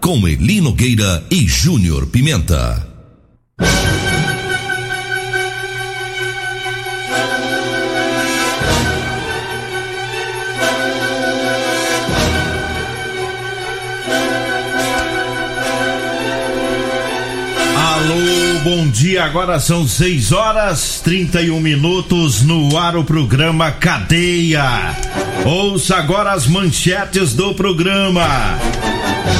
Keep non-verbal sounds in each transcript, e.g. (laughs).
Com Elino Gueira e Júnior Pimenta. Bom dia. Agora são 6 horas 31 minutos no ar o programa Cadeia. Ouça agora as manchetes do programa.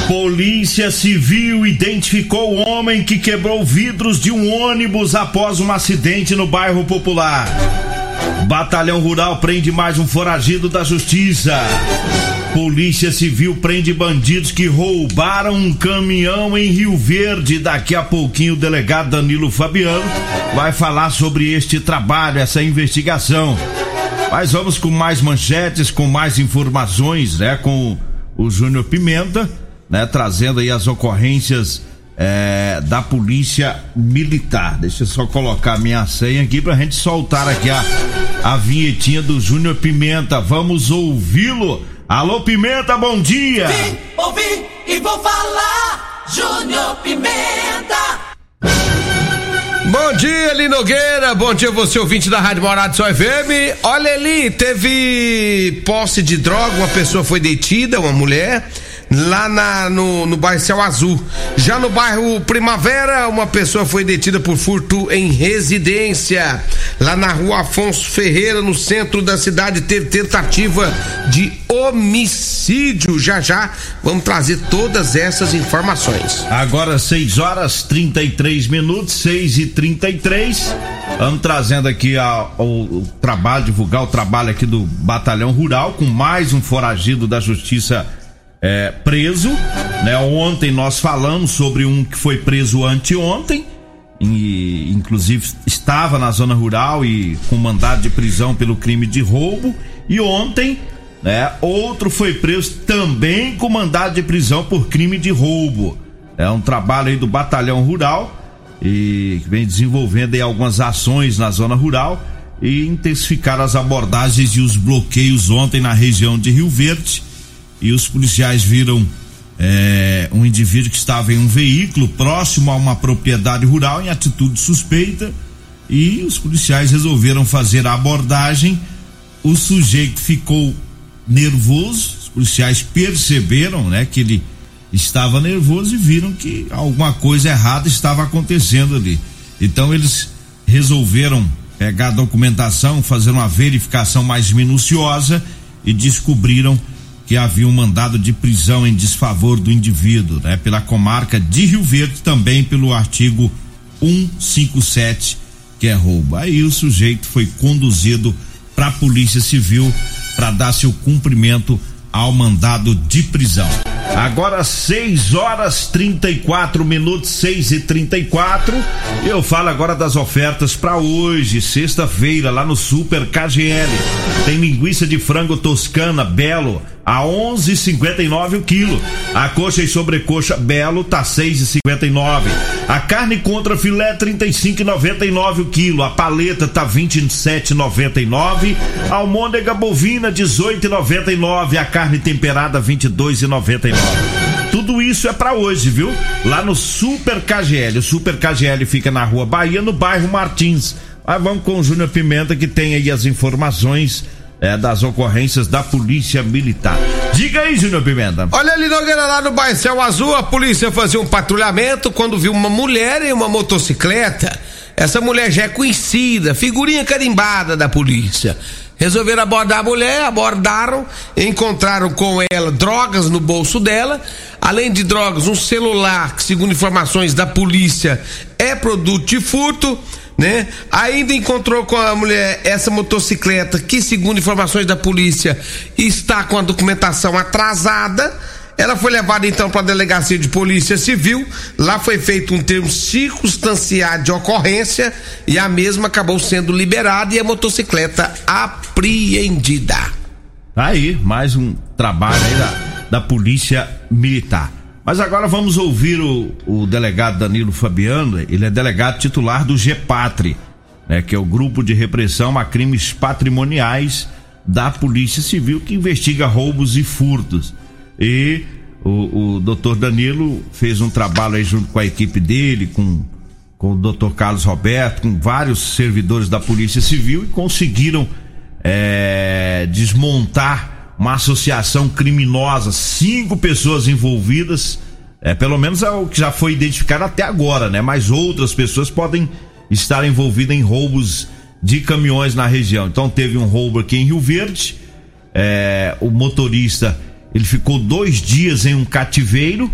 Polícia Civil identificou o homem que quebrou vidros de um ônibus após um acidente no bairro Popular. Batalhão Rural prende mais um foragido da Justiça. Polícia Civil prende bandidos que roubaram um caminhão em Rio Verde. Daqui a pouquinho o delegado Danilo Fabiano vai falar sobre este trabalho, essa investigação. Mas vamos com mais manchetes, com mais informações, né? Com o Júnior Pimenta, né? Trazendo aí as ocorrências é, da Polícia Militar. Deixa eu só colocar minha senha aqui pra gente soltar aqui a, a vinhetinha do Júnior Pimenta. Vamos ouvi-lo. Alô, Pimenta, bom dia! Vim, ouvi e vou falar, Júnior Pimenta! Bom dia, Eli Nogueira. Bom dia, você ouvinte da Rádio Morado Sol FM. Olha ali, teve posse de droga, uma pessoa foi detida, uma mulher lá na, no, no bairro Céu Azul. Já no bairro Primavera, uma pessoa foi detida por furto em residência. Lá na rua Afonso Ferreira, no centro da cidade, teve tentativa de homicídio. Já já vamos trazer todas essas informações. Agora 6 horas 33 minutos, 6 e 33 Vamos trazendo aqui a, o, o trabalho, divulgar o trabalho aqui do Batalhão Rural com mais um foragido da Justiça é, preso. Né? Ontem nós falamos sobre um que foi preso anteontem. E, inclusive estava na zona rural e com mandado de prisão pelo crime de roubo. E ontem, né, outro foi preso também com mandado de prisão por crime de roubo. É um trabalho aí do Batalhão Rural e que vem desenvolvendo aí algumas ações na zona rural e intensificar as abordagens e os bloqueios ontem na região de Rio Verde e os policiais viram é, um indivíduo que estava em um veículo próximo a uma propriedade rural em atitude suspeita e os policiais resolveram fazer a abordagem. O sujeito ficou nervoso, os policiais perceberam, né, que ele estava nervoso e viram que alguma coisa errada estava acontecendo ali. Então eles resolveram pegar a documentação, fazer uma verificação mais minuciosa e descobriram que havia um mandado de prisão em desfavor do indivíduo, né? Pela comarca de Rio Verde, também pelo artigo 157, que é roubo. Aí o sujeito foi conduzido para a Polícia Civil para dar seu cumprimento ao mandado de prisão. Agora 6 horas 34 minutos, 6 e 34 Eu falo agora das ofertas para hoje, sexta-feira, lá no Super KGL. Tem linguiça de frango toscana Belo a 11,59 o quilo. A coxa e sobrecoxa Belo tá 6,59. A carne contra filé 35,99 o quilo. A paleta tá 27,99. A almôndega bovina 18,99. A carne temperada 22,99. Tudo isso é para hoje, viu? Lá no Super KGL. O Super KGL fica na Rua Bahia, no bairro Martins. Mas vamos com o Júnior Pimenta que tem aí as informações é, das ocorrências da Polícia Militar. Diga aí, Júnior Pimenta. Olha ali, Nogueira, lá no bairro Céu Azul, a polícia fazia um patrulhamento quando viu uma mulher em uma motocicleta. Essa mulher já é conhecida, figurinha carimbada da polícia. Resolveram abordar a mulher, abordaram, encontraram com ela drogas no bolso dela, além de drogas, um celular que, segundo informações da polícia, é produto de furto né? Ainda encontrou com a mulher essa motocicleta que, segundo informações da polícia, está com a documentação atrasada. Ela foi levada então para a delegacia de polícia civil. Lá foi feito um termo circunstanciado de ocorrência e a mesma acabou sendo liberada e a motocicleta apreendida. Tá aí, mais um trabalho aí da, da polícia militar. Mas agora vamos ouvir o, o delegado Danilo Fabiano, ele é delegado titular do GEPATRI, né, que é o Grupo de Repressão a Crimes Patrimoniais da Polícia Civil, que investiga roubos e furtos. E o, o doutor Danilo fez um trabalho aí junto com a equipe dele, com, com o doutor Carlos Roberto, com vários servidores da Polícia Civil e conseguiram é, desmontar uma associação criminosa, cinco pessoas envolvidas, é, pelo menos é o que já foi identificado até agora, né? Mas outras pessoas podem estar envolvidas em roubos de caminhões na região. Então teve um roubo aqui em Rio Verde, é, o motorista ele ficou dois dias em um cativeiro,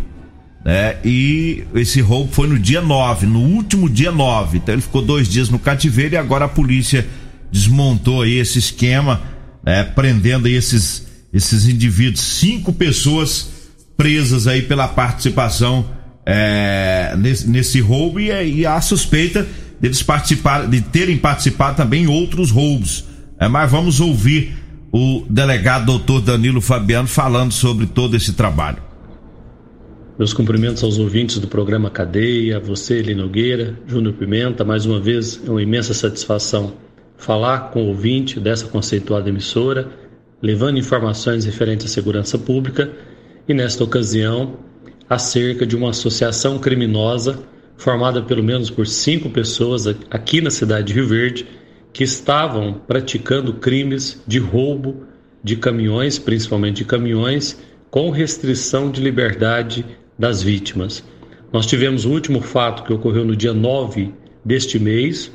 né? E esse roubo foi no dia 9, no último dia 9. Então ele ficou dois dias no cativeiro e agora a polícia desmontou aí esse esquema, né? prendendo aí esses, esses indivíduos, cinco pessoas presas aí pela participação é, nesse, nesse, roubo e, e a suspeita deles participar, de terem participado também em outros roubos. É, mas vamos ouvir o delegado doutor Danilo Fabiano falando sobre todo esse trabalho. Meus cumprimentos aos ouvintes do programa Cadeia, você, Eli Nogueira, Júnior Pimenta, mais uma vez é uma imensa satisfação falar com o ouvinte dessa conceituada emissora, levando informações referentes à segurança pública e, nesta ocasião, acerca de uma associação criminosa formada pelo menos por cinco pessoas aqui na cidade de Rio Verde que estavam praticando crimes de roubo de caminhões, principalmente de caminhões, com restrição de liberdade das vítimas. Nós tivemos o último fato que ocorreu no dia 9 deste mês.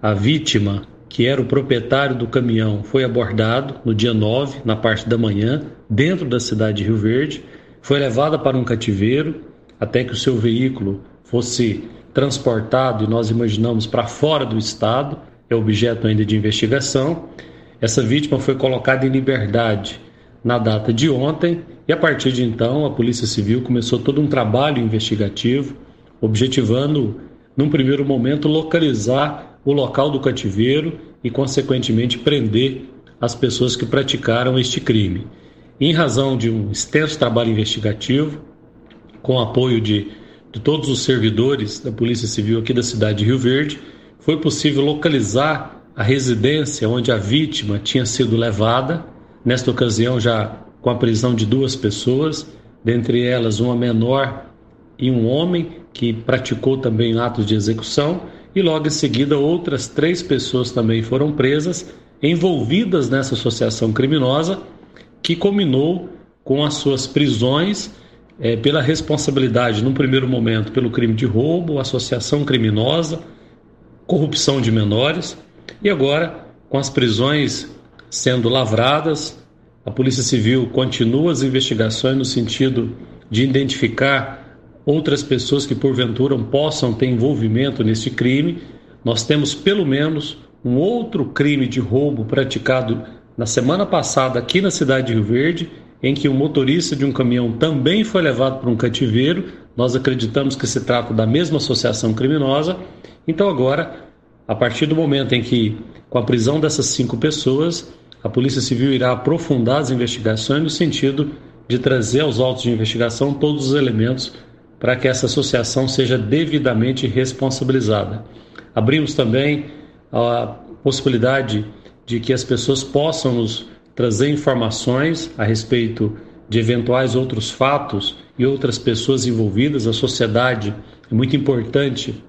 A vítima, que era o proprietário do caminhão, foi abordado no dia 9, na parte da manhã, dentro da cidade de Rio Verde, foi levada para um cativeiro até que o seu veículo fosse transportado e nós imaginamos para fora do estado é objeto ainda de investigação. Essa vítima foi colocada em liberdade na data de ontem e a partir de então a Polícia Civil começou todo um trabalho investigativo, objetivando, num primeiro momento, localizar o local do cativeiro e, consequentemente, prender as pessoas que praticaram este crime. Em razão de um extenso trabalho investigativo, com apoio de, de todos os servidores da Polícia Civil aqui da cidade de Rio Verde, foi possível localizar a residência onde a vítima tinha sido levada, nesta ocasião já com a prisão de duas pessoas, dentre elas uma menor e um homem que praticou também atos de execução, e logo em seguida outras três pessoas também foram presas, envolvidas nessa associação criminosa, que culminou com as suas prisões é, pela responsabilidade, num primeiro momento, pelo crime de roubo, associação criminosa corrupção de menores e agora, com as prisões sendo lavradas, a Polícia Civil continua as investigações no sentido de identificar outras pessoas que porventura possam ter envolvimento nesse crime. Nós temos pelo menos um outro crime de roubo praticado na semana passada aqui na cidade de Rio Verde, em que o motorista de um caminhão também foi levado para um cativeiro. Nós acreditamos que se trata da mesma associação criminosa então, agora, a partir do momento em que, com a prisão dessas cinco pessoas, a Polícia Civil irá aprofundar as investigações no sentido de trazer aos autos de investigação todos os elementos para que essa associação seja devidamente responsabilizada. Abrimos também a possibilidade de que as pessoas possam nos trazer informações a respeito de eventuais outros fatos e outras pessoas envolvidas. A sociedade é muito importante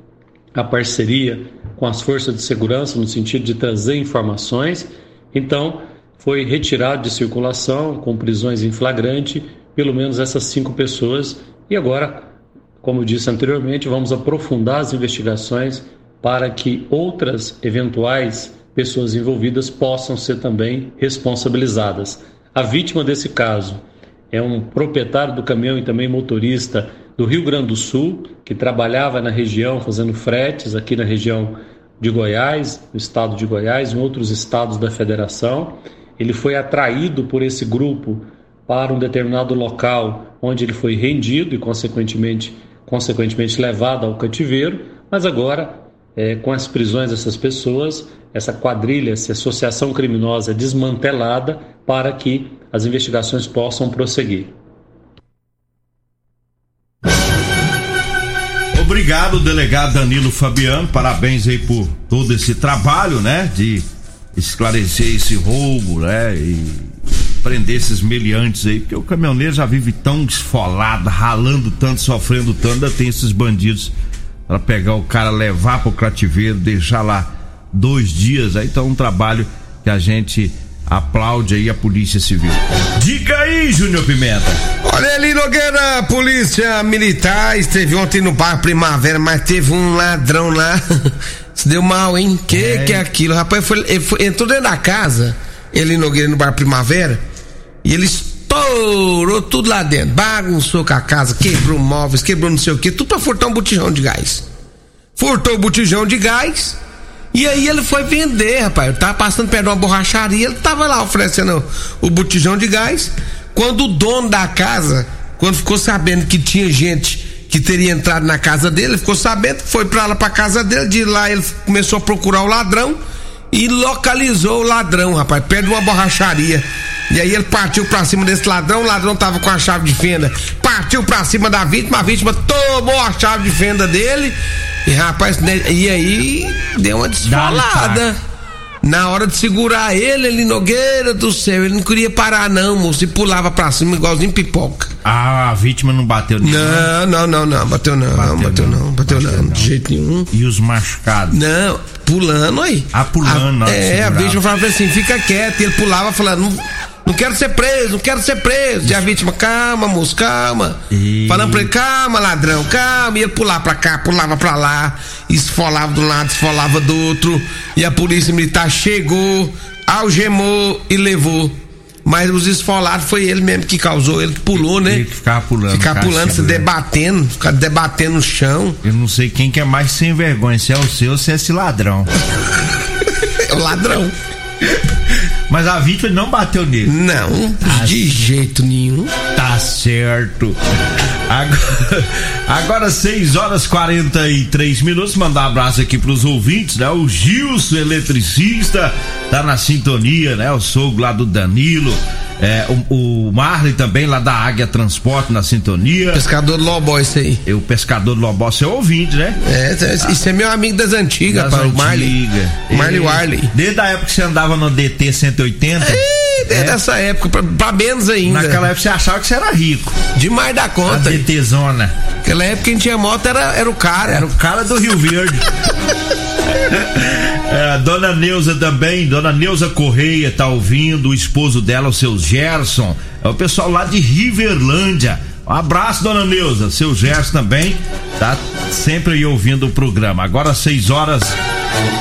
a parceria com as forças de segurança no sentido de trazer informações. Então, foi retirado de circulação com prisões em flagrante pelo menos essas cinco pessoas e agora, como disse anteriormente, vamos aprofundar as investigações para que outras eventuais pessoas envolvidas possam ser também responsabilizadas. A vítima desse caso é um proprietário do caminhão e também motorista do Rio Grande do Sul, que trabalhava na região fazendo fretes aqui na região de Goiás, no estado de Goiás, em outros estados da federação. Ele foi atraído por esse grupo para um determinado local onde ele foi rendido e consequentemente, consequentemente levado ao cativeiro, mas agora é, com as prisões dessas pessoas, essa quadrilha, essa associação criminosa é desmantelada para que as investigações possam prosseguir. Obrigado, delegado Danilo Fabiano. Parabéns aí por todo esse trabalho, né? De esclarecer esse roubo, né? E prender esses meliantes aí, porque o caminhoneiro já vive tão esfolado, ralando tanto, sofrendo tanto, ainda tem esses bandidos para pegar o cara, levar pro cativeiro, deixar lá dois dias, aí tá um trabalho que a gente aplaude aí a Polícia Civil. Diga aí, Júnior Pimenta. Olha ali, Nogueira, a polícia militar esteve ontem no bairro Primavera, mas teve um ladrão lá. (laughs) Se deu mal, hein? Que é. que é aquilo? Rapaz, foi, ele foi, entrou dentro da casa, ele Nogueira no bairro Primavera, e ele estourou tudo lá dentro. Bagunçou com a casa, quebrou móveis, quebrou não sei o que, tudo pra furtar um botijão de gás. Furtou o botijão de gás e aí ele foi vender, rapaz. Eu tava passando perto de uma borracharia, ele tava lá oferecendo o botijão de gás. Quando o dono da casa, quando ficou sabendo que tinha gente que teria entrado na casa dele, ficou sabendo, foi pra lá pra casa dele, de lá ele começou a procurar o ladrão e localizou o ladrão, rapaz, perto de uma borracharia. E aí ele partiu pra cima desse ladrão, o ladrão tava com a chave de fenda. Partiu pra cima da vítima, a vítima tomou a chave de fenda dele e rapaz, né, e aí deu uma desfalada. Na hora de segurar ele, ele Nogueira do céu, ele não queria parar não, moço, e pulava pra cima igualzinho pipoca. Ah, a vítima não bateu nele. Não, não, não, não, bateu não, bateu, bateu não, bateu, bateu não, não, de jeito nenhum. E os machucados? Não, pulando aí. Ah, pulando, a, É, a vítima falava assim, fica quieto, e ele pulava falando, não não quero ser preso, não quero ser preso. E a vítima, calma, moço, calma. E... Falando pra ele, calma, ladrão, calma. E ele pulava pra cá, pulava pra lá, esfolava de um lado, esfolava do outro. E a polícia militar chegou, algemou e levou. Mas os esfolados foi ele mesmo que causou, ele que pulou, né? Ele que ficava pulando. Ficava pulando, se debatendo, ficava debatendo no chão. Eu não sei quem que é mais sem vergonha, se é o seu ou se é esse ladrão. (laughs) é o ladrão. Mas a vítima não bateu nele. Não, tá de jeito nenhum. Tá certo. Agora, agora 6 horas 43 minutos. Mandar um abraço aqui pros ouvintes, né? O Gilson, eletricista, tá na sintonia, né? O sogro lá do Danilo. É, o, o Marley também, lá da Águia Transporte, na sintonia. Pescador Lobó, esse aí. E o pescador Lobó, seu ouvinte, né? É, isso é meu amigo das antigas, das o Marley. Marley Warley. Desde a época que você andava no DT 180. É, desde é. essa época, pra, pra, menos ainda. Naquela época você achava que você era rico. Demais da conta. A DT Zona. Naquela época quem tinha moto era, era o cara. Era o cara do Rio Verde. (laughs) É, dona Neuza também, dona Neuza Correia tá ouvindo, o esposo dela, o seu Gerson. É o pessoal lá de Riverlândia. Um abraço, dona Neuza. Seu Gerson também tá sempre aí ouvindo o programa. Agora 6 horas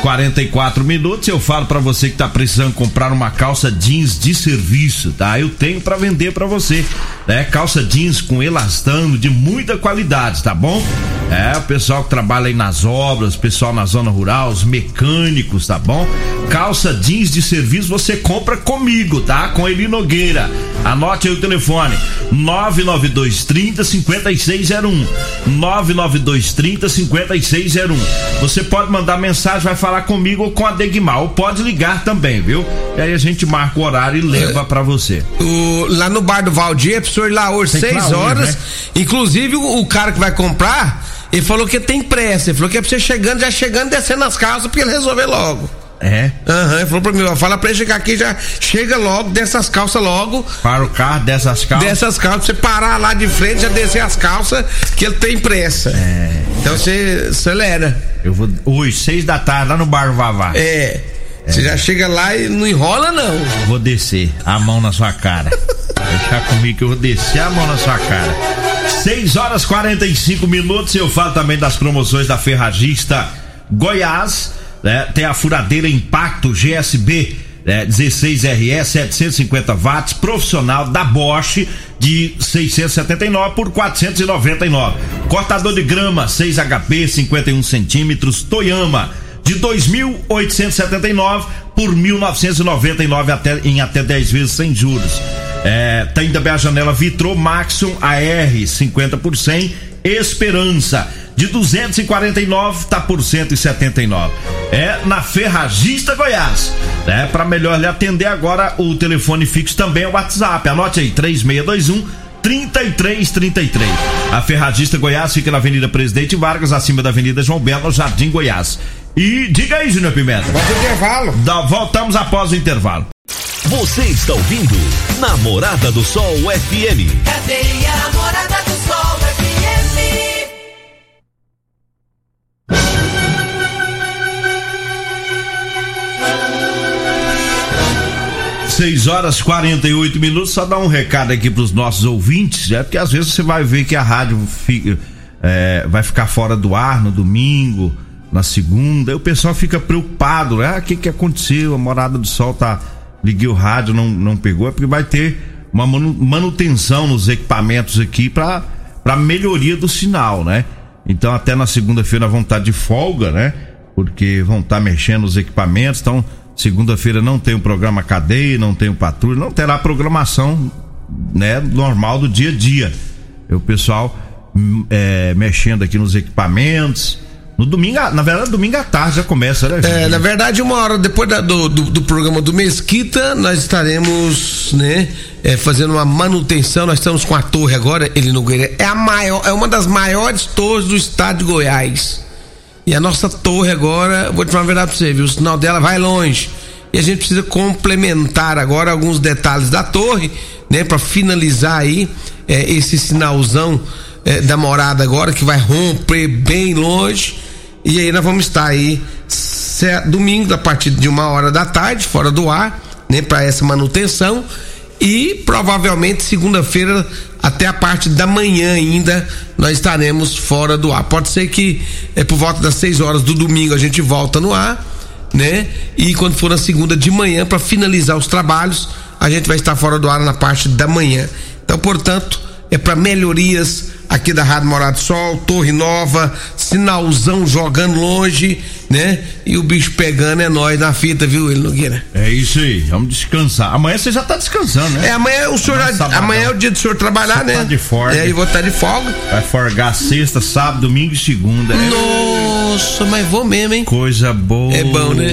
44 minutos. Eu falo para você que tá precisando comprar uma calça jeans de serviço, tá? Eu tenho para vender para você, né? Calça jeans com elastano de muita qualidade, tá bom? É, o pessoal que trabalha aí nas obras, o pessoal na zona rural, os mecânicos, tá bom? Calça jeans de serviço você compra comigo, tá? Com Eli Nogueira. Anote aí o telefone: 99230 5601. 99230 5601. Você pode mandar mensagem vai falar comigo ou com a Degmar. Ou pode ligar também, viu? E aí a gente marca o horário e leva é, para você. O, lá no bar do Valdir, professor ir lá hoje, 6 horas. Hoje, né? Inclusive, o, o, cara que vai comprar, ele falou que tem pressa. Ele falou que é pra você chegando, já chegando, descendo as calças, porque ele resolver logo. É? Aham, uhum, ele falou pra mim, fala pra ele chegar aqui, já chega logo, dessas calças logo. Para o carro, dessas calças. Dessas calças, você parar lá de frente, já descer as calças, que ele tem pressa. É. Então você acelera. Eu vou hoje, seis da tarde, lá no bar Vavá. É. Você é. já chega lá e não enrola, não. Vou descer a mão na sua cara. (laughs) Deixa comigo que eu vou descer a mão na sua cara. 6 horas 45 minutos. Eu falo também das promoções da Ferragista Goiás. Né? Tem a furadeira Impacto GSB é, 16RE 750 watts profissional da Bosch de 679 por 499. Cortador de grama 6 HP 51 centímetros Toyama de 2.879 por 1.999 até em até 10 vezes sem juros. É, tem também a janela Vitro Maxon AR 50 por 100 Esperança de 249 tá por 179. É na Ferragista Goiás. É para melhor lhe atender agora o telefone fixo também é o WhatsApp. Anote aí 3621 3333. A Ferragista Goiás fica na Avenida Presidente Vargas, acima da Avenida João Belo, Jardim Goiás. E diga aí, Júnior Pimenta. Vamos pro intervalo. Da, voltamos após o intervalo. Você está ouvindo Namorada do Sol FM. Cadeia Namorada do Sol FM. 6 horas 48 minutos. Só dar um recado aqui para os nossos ouvintes, é porque às vezes você vai ver que a rádio fica, é, vai ficar fora do ar no domingo, na segunda, e o pessoal fica preocupado, né? Ah, o que que aconteceu? A Morada do Sol tá. Liguei o rádio, não, não pegou, é porque vai ter uma manu- manutenção nos equipamentos aqui para para melhoria do sinal, né? Então até na segunda-feira vão estar de folga, né? Porque vão estar mexendo nos equipamentos, então segunda-feira não tem o programa cadeia, não tem o patrulha, não terá programação, né, normal do dia a dia. E o pessoal hum, é, mexendo aqui nos equipamentos. No domingo, na verdade, domingo à tarde já começa, né? É, na verdade, uma hora depois da- do, do, do programa do Mesquita, nós estaremos, né, é, fazendo uma manutenção. Nós estamos com a torre agora, ele Nogueira. É a maior, é uma das maiores torres do estado de Goiás. E a nossa torre agora, vou te falar uma verdade pra você, viu? O sinal dela vai longe. E a gente precisa complementar agora alguns detalhes da torre, né, para finalizar aí é, esse sinalzão é, da morada agora que vai romper bem longe. E aí nós vamos estar aí domingo a partir de uma hora da tarde, fora do ar, né, para essa manutenção. E provavelmente segunda-feira até a parte da manhã ainda nós estaremos fora do ar. Pode ser que é por volta das 6 horas do domingo a gente volta no ar, né? E quando for na segunda de manhã para finalizar os trabalhos, a gente vai estar fora do ar na parte da manhã. Então, portanto, é para melhorias aqui da Rádio Morado do Sol, Torre Nova, sinalzão jogando longe, né? E o bicho pegando é nós na fita, viu, ele Nogueira? É isso aí, vamos descansar. Amanhã você já tá descansando, né? É, amanhã o senhor já- Sabadão. amanhã é o dia do senhor trabalhar, Você né? tá de folga. É, e vou estar de folga. Vai forgar sexta, sábado, domingo e segunda. É Nossa, mas vou mesmo, hein? coisa boa. É bom, né?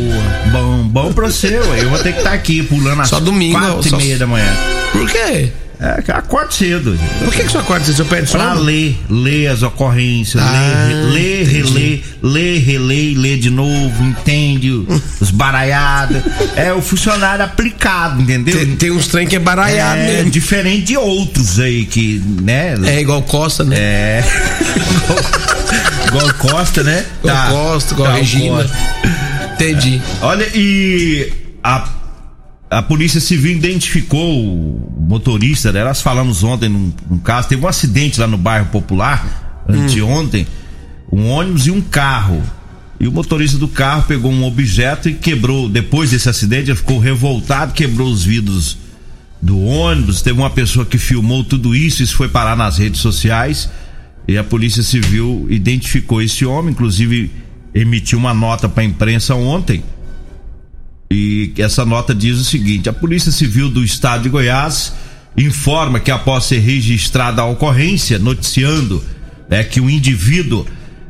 Bom, bom pra você, ué. Eu vou ter que estar aqui pulando às Só domingo, quatro só- e meia da manhã. Por quê? É, acordo cedo. Por que, que senhor acorda se o senhor perde Pra sono? ler, ler as ocorrências, Ah, ler, reler, ler, reler, ler de novo, entende? (laughs) Os baralhados. É o funcionário aplicado, entendeu? Tem, tem uns trem que é baralhado é mesmo. diferente de outros aí que, né? É igual Costa, né? É. (laughs) igual Costa, né? Igual Costa, igual Tá, Regina. Costa. Entendi. Olha, e a, a Polícia Civil identificou o motorista, né? Nós falamos ontem num, num caso, teve um acidente lá no bairro Popular, anteontem, um ônibus e um carro. E o motorista do carro pegou um objeto e quebrou, depois desse acidente, ele ficou revoltado, quebrou os vidros do ônibus. Teve uma pessoa que filmou tudo isso, isso foi parar nas redes sociais. E a Polícia Civil identificou esse homem, inclusive emitiu uma nota para a imprensa ontem. E essa nota diz o seguinte: a Polícia Civil do Estado de Goiás informa que após ser registrada a ocorrência, noticiando é, que o indivíduo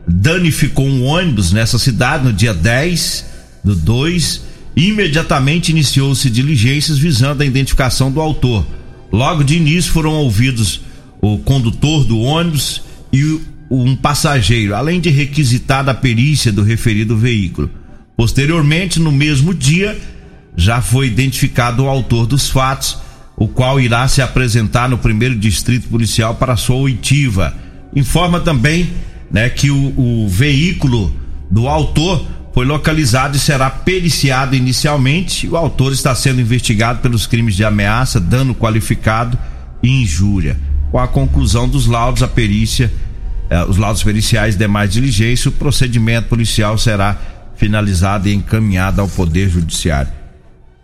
danificou um ônibus nessa cidade no dia 10 do 2, imediatamente iniciou-se diligências visando a identificação do autor. Logo de início foram ouvidos o condutor do ônibus e um passageiro, além de requisitada a perícia do referido veículo. Posteriormente, no mesmo dia, já foi identificado o autor dos fatos, o qual irá se apresentar no primeiro distrito policial para sua oitiva. Informa também né, que o, o veículo do autor foi localizado e será periciado inicialmente. O autor está sendo investigado pelos crimes de ameaça, dano qualificado e injúria. Com a conclusão dos laudos, a perícia, eh, os laudos periciais demais diligências, o procedimento policial será finalizado e encaminhado ao Poder Judiciário.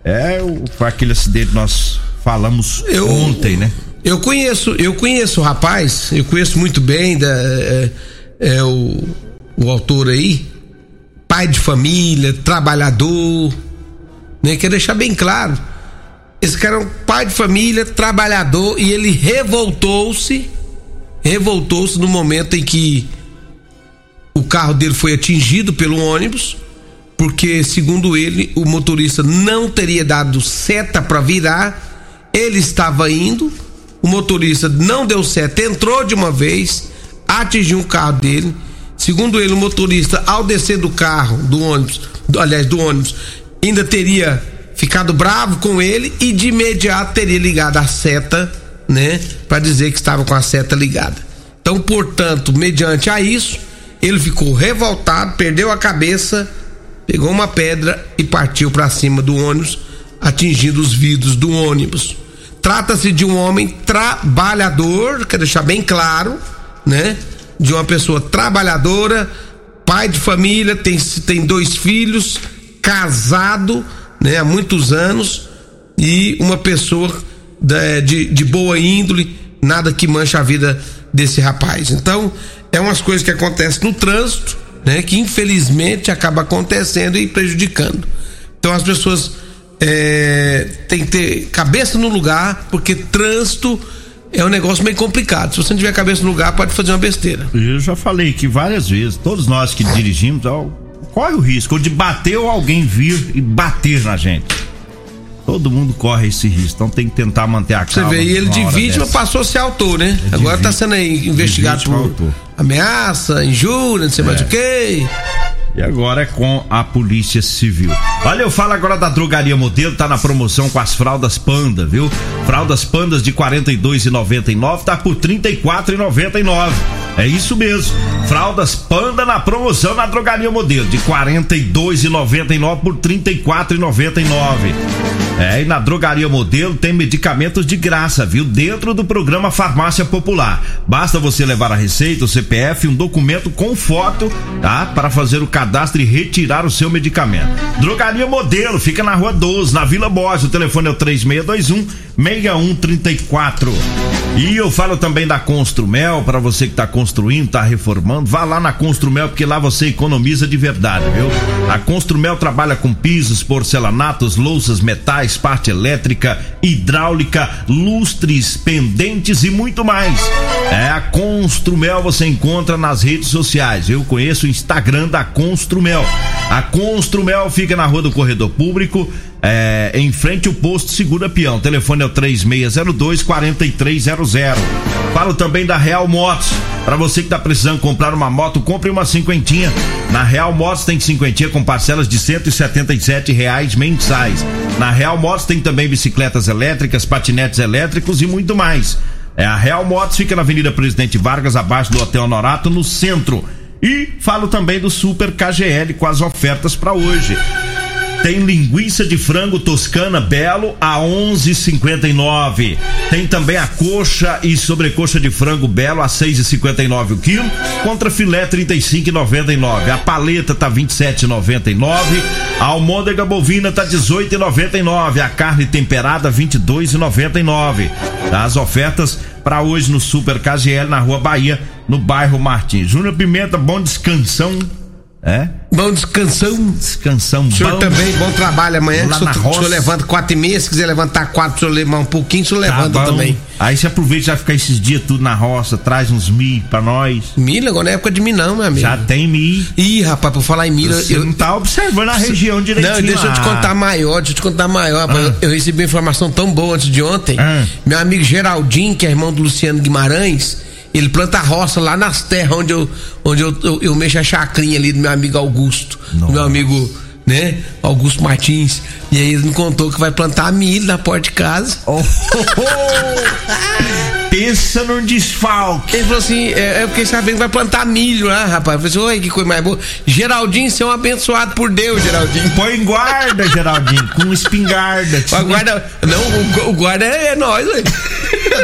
É o, foi aquele acidente que nós falamos Eu- ontem, né? Eu conheço, eu conheço o rapaz, eu conheço muito bem da, é, é, o, o autor aí, pai de família, trabalhador, né? Quer deixar bem claro. esse cara é um pai de família, trabalhador, e ele revoltou-se, revoltou-se no momento em que o carro dele foi atingido pelo ônibus, porque, segundo ele, o motorista não teria dado seta para virar, ele estava indo, o motorista não deu seta, entrou de uma vez, atingiu o carro dele. Segundo ele, o motorista, ao descer do carro, do ônibus, do, aliás, do ônibus, ainda teria ficado bravo com ele e de imediato teria ligado a seta, né, para dizer que estava com a seta ligada. Então, portanto, mediante a isso, ele ficou revoltado, perdeu a cabeça, pegou uma pedra e partiu para cima do ônibus, atingindo os vidros do ônibus. Trata-se de um homem trabalhador, quero deixar bem claro, né? De uma pessoa trabalhadora, pai de família, tem, tem dois filhos, casado, né? Há muitos anos e uma pessoa de, de, de boa índole, nada que mancha a vida desse rapaz. Então, é umas coisas que acontecem no trânsito, né? Que infelizmente acaba acontecendo e prejudicando. Então as pessoas é, têm que ter cabeça no lugar, porque trânsito é um negócio meio complicado. Se você não tiver cabeça no lugar, pode fazer uma besteira. Eu já falei aqui várias vezes, todos nós que dirigimos, corre o risco de bater ou alguém vir e bater na gente. Todo mundo corre esse risco, então tem que tentar manter a calma. Você vê, e ele de vítima dessa. passou a ser autor, né? É Agora tá sendo aí investigado por autor. ameaça, injúria, não sei é. mais o que. E agora é com a Polícia Civil. Valeu, fala agora da Drogaria Modelo, tá na promoção com as fraldas Panda, viu? Fraldas Pandas de R$ 42,99 tá por R$ 34,99. É isso mesmo. Fraldas Panda na promoção na Drogaria Modelo de R$ 42,99 por R$ 34,99. É, e na Drogaria Modelo tem medicamentos de graça, viu? Dentro do programa Farmácia Popular. Basta você levar a receita, o CPF um documento com foto, tá? Para fazer o cadastro e retirar o seu medicamento. Drogaria Modelo, fica na Rua 12, na Vila Borges. O telefone é o 3621 6134. E eu falo também da Construmel, para você que está construindo, está reformando, vá lá na Construmel, porque lá você economiza de verdade, viu? A Construmel trabalha com pisos, porcelanatos, louças, metais, parte elétrica, hidráulica, lustres, pendentes e muito mais. É a Construmel você encontra nas redes sociais. Eu conheço o Instagram da Construmel. A Construmel fica na Rua do Corredor Público, é, em frente ao posto Segura Peão. Telefone é o 3602 4300. Falo também da Real Motos. Para você que tá precisando comprar uma moto, compre uma cinquentinha. Na Real Motos tem cinquentinha com parcelas de 177 reais mensais. Na Real Motos tem também bicicletas elétricas, patinetes elétricos e muito mais. É a Real Motos fica na Avenida Presidente Vargas, abaixo do Hotel Norato, no centro. E falo também do Super KGL com as ofertas para hoje. Tem linguiça de frango toscana belo a 11,59. Tem também a coxa e sobrecoxa de frango belo a 6,59 o quilo, contra filé 35,99. A paleta tá 27,99. A almôndega bovina tá 18,99. A carne temperada 22,99. As ofertas para hoje no Super KGL na Rua Bahia, no bairro Martins. Júnior Pimenta, bom descansão. É? Bom descansão. Descansão O senhor bom. também, bom trabalho amanhã. Lá o, senhor, o senhor levanta quatro e meia, se quiser levantar quatro, o senhor levar um pouquinho, o senhor tá levanta bom. também. Aí você aproveita já ficar esses dias tudo na roça, traz uns milho pra nós. Milho agora não é época de milho não, meu amigo. Já tem milho. Ih, rapaz, por falar em milho... Você eu... não tá observando a região direitinho Não, deixa eu te contar maior, deixa eu te contar maior. Ah. Eu, eu, recebi uma informação tão boa antes de ontem. Ah. Meu amigo Geraldinho, que é irmão do Luciano Guimarães ele planta roça lá nas terras onde eu, onde eu, eu, eu mexo a chacrinha ali do meu amigo Augusto. Do meu amigo, né? Augusto Martins. E aí ele me contou que vai plantar milho na porta de casa. (laughs) Oh, oh, oh. Pensa num desfalque. Ele falou assim: é, é porque sabendo que vai plantar milho lá, rapaz. Eu falei assim: que coisa mais boa. Geraldinho, você é um abençoado por Deus, Geraldinho. Põe guarda, Geraldinho, com espingarda. Guarda, não, o, o guarda é, é nós,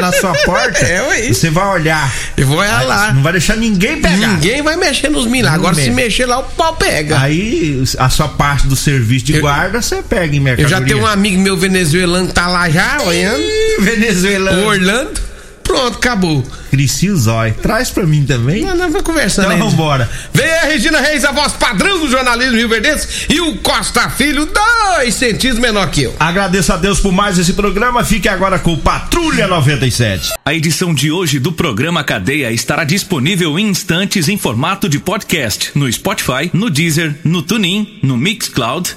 Na sua porta? (laughs) É, ué. Você vai olhar. Eu vou olhar lá. Não vai deixar ninguém pegar. Ninguém vai mexer nos milhos. Agora, mexe. se mexer lá, o pau pega. Aí, a sua parte do serviço de eu, guarda, você pega em mercadoria. Eu já tenho um amigo meu venezuelano que tá lá já, olhando. Venezuelano. Orlando. Pronto, acabou. Crisci Zói. Traz pra mim também. Não, não, vai conversando Então aí. vambora. Vem a Regina Reis, a voz padrão do jornalismo Rio Verdense, e o Costa Filho, dois centímetros menor que eu. Agradeço a Deus por mais esse programa. Fique agora com Patrulha 97. A edição de hoje do programa Cadeia estará disponível em instantes em formato de podcast no Spotify, no Deezer, no TuneIn, no Mixcloud,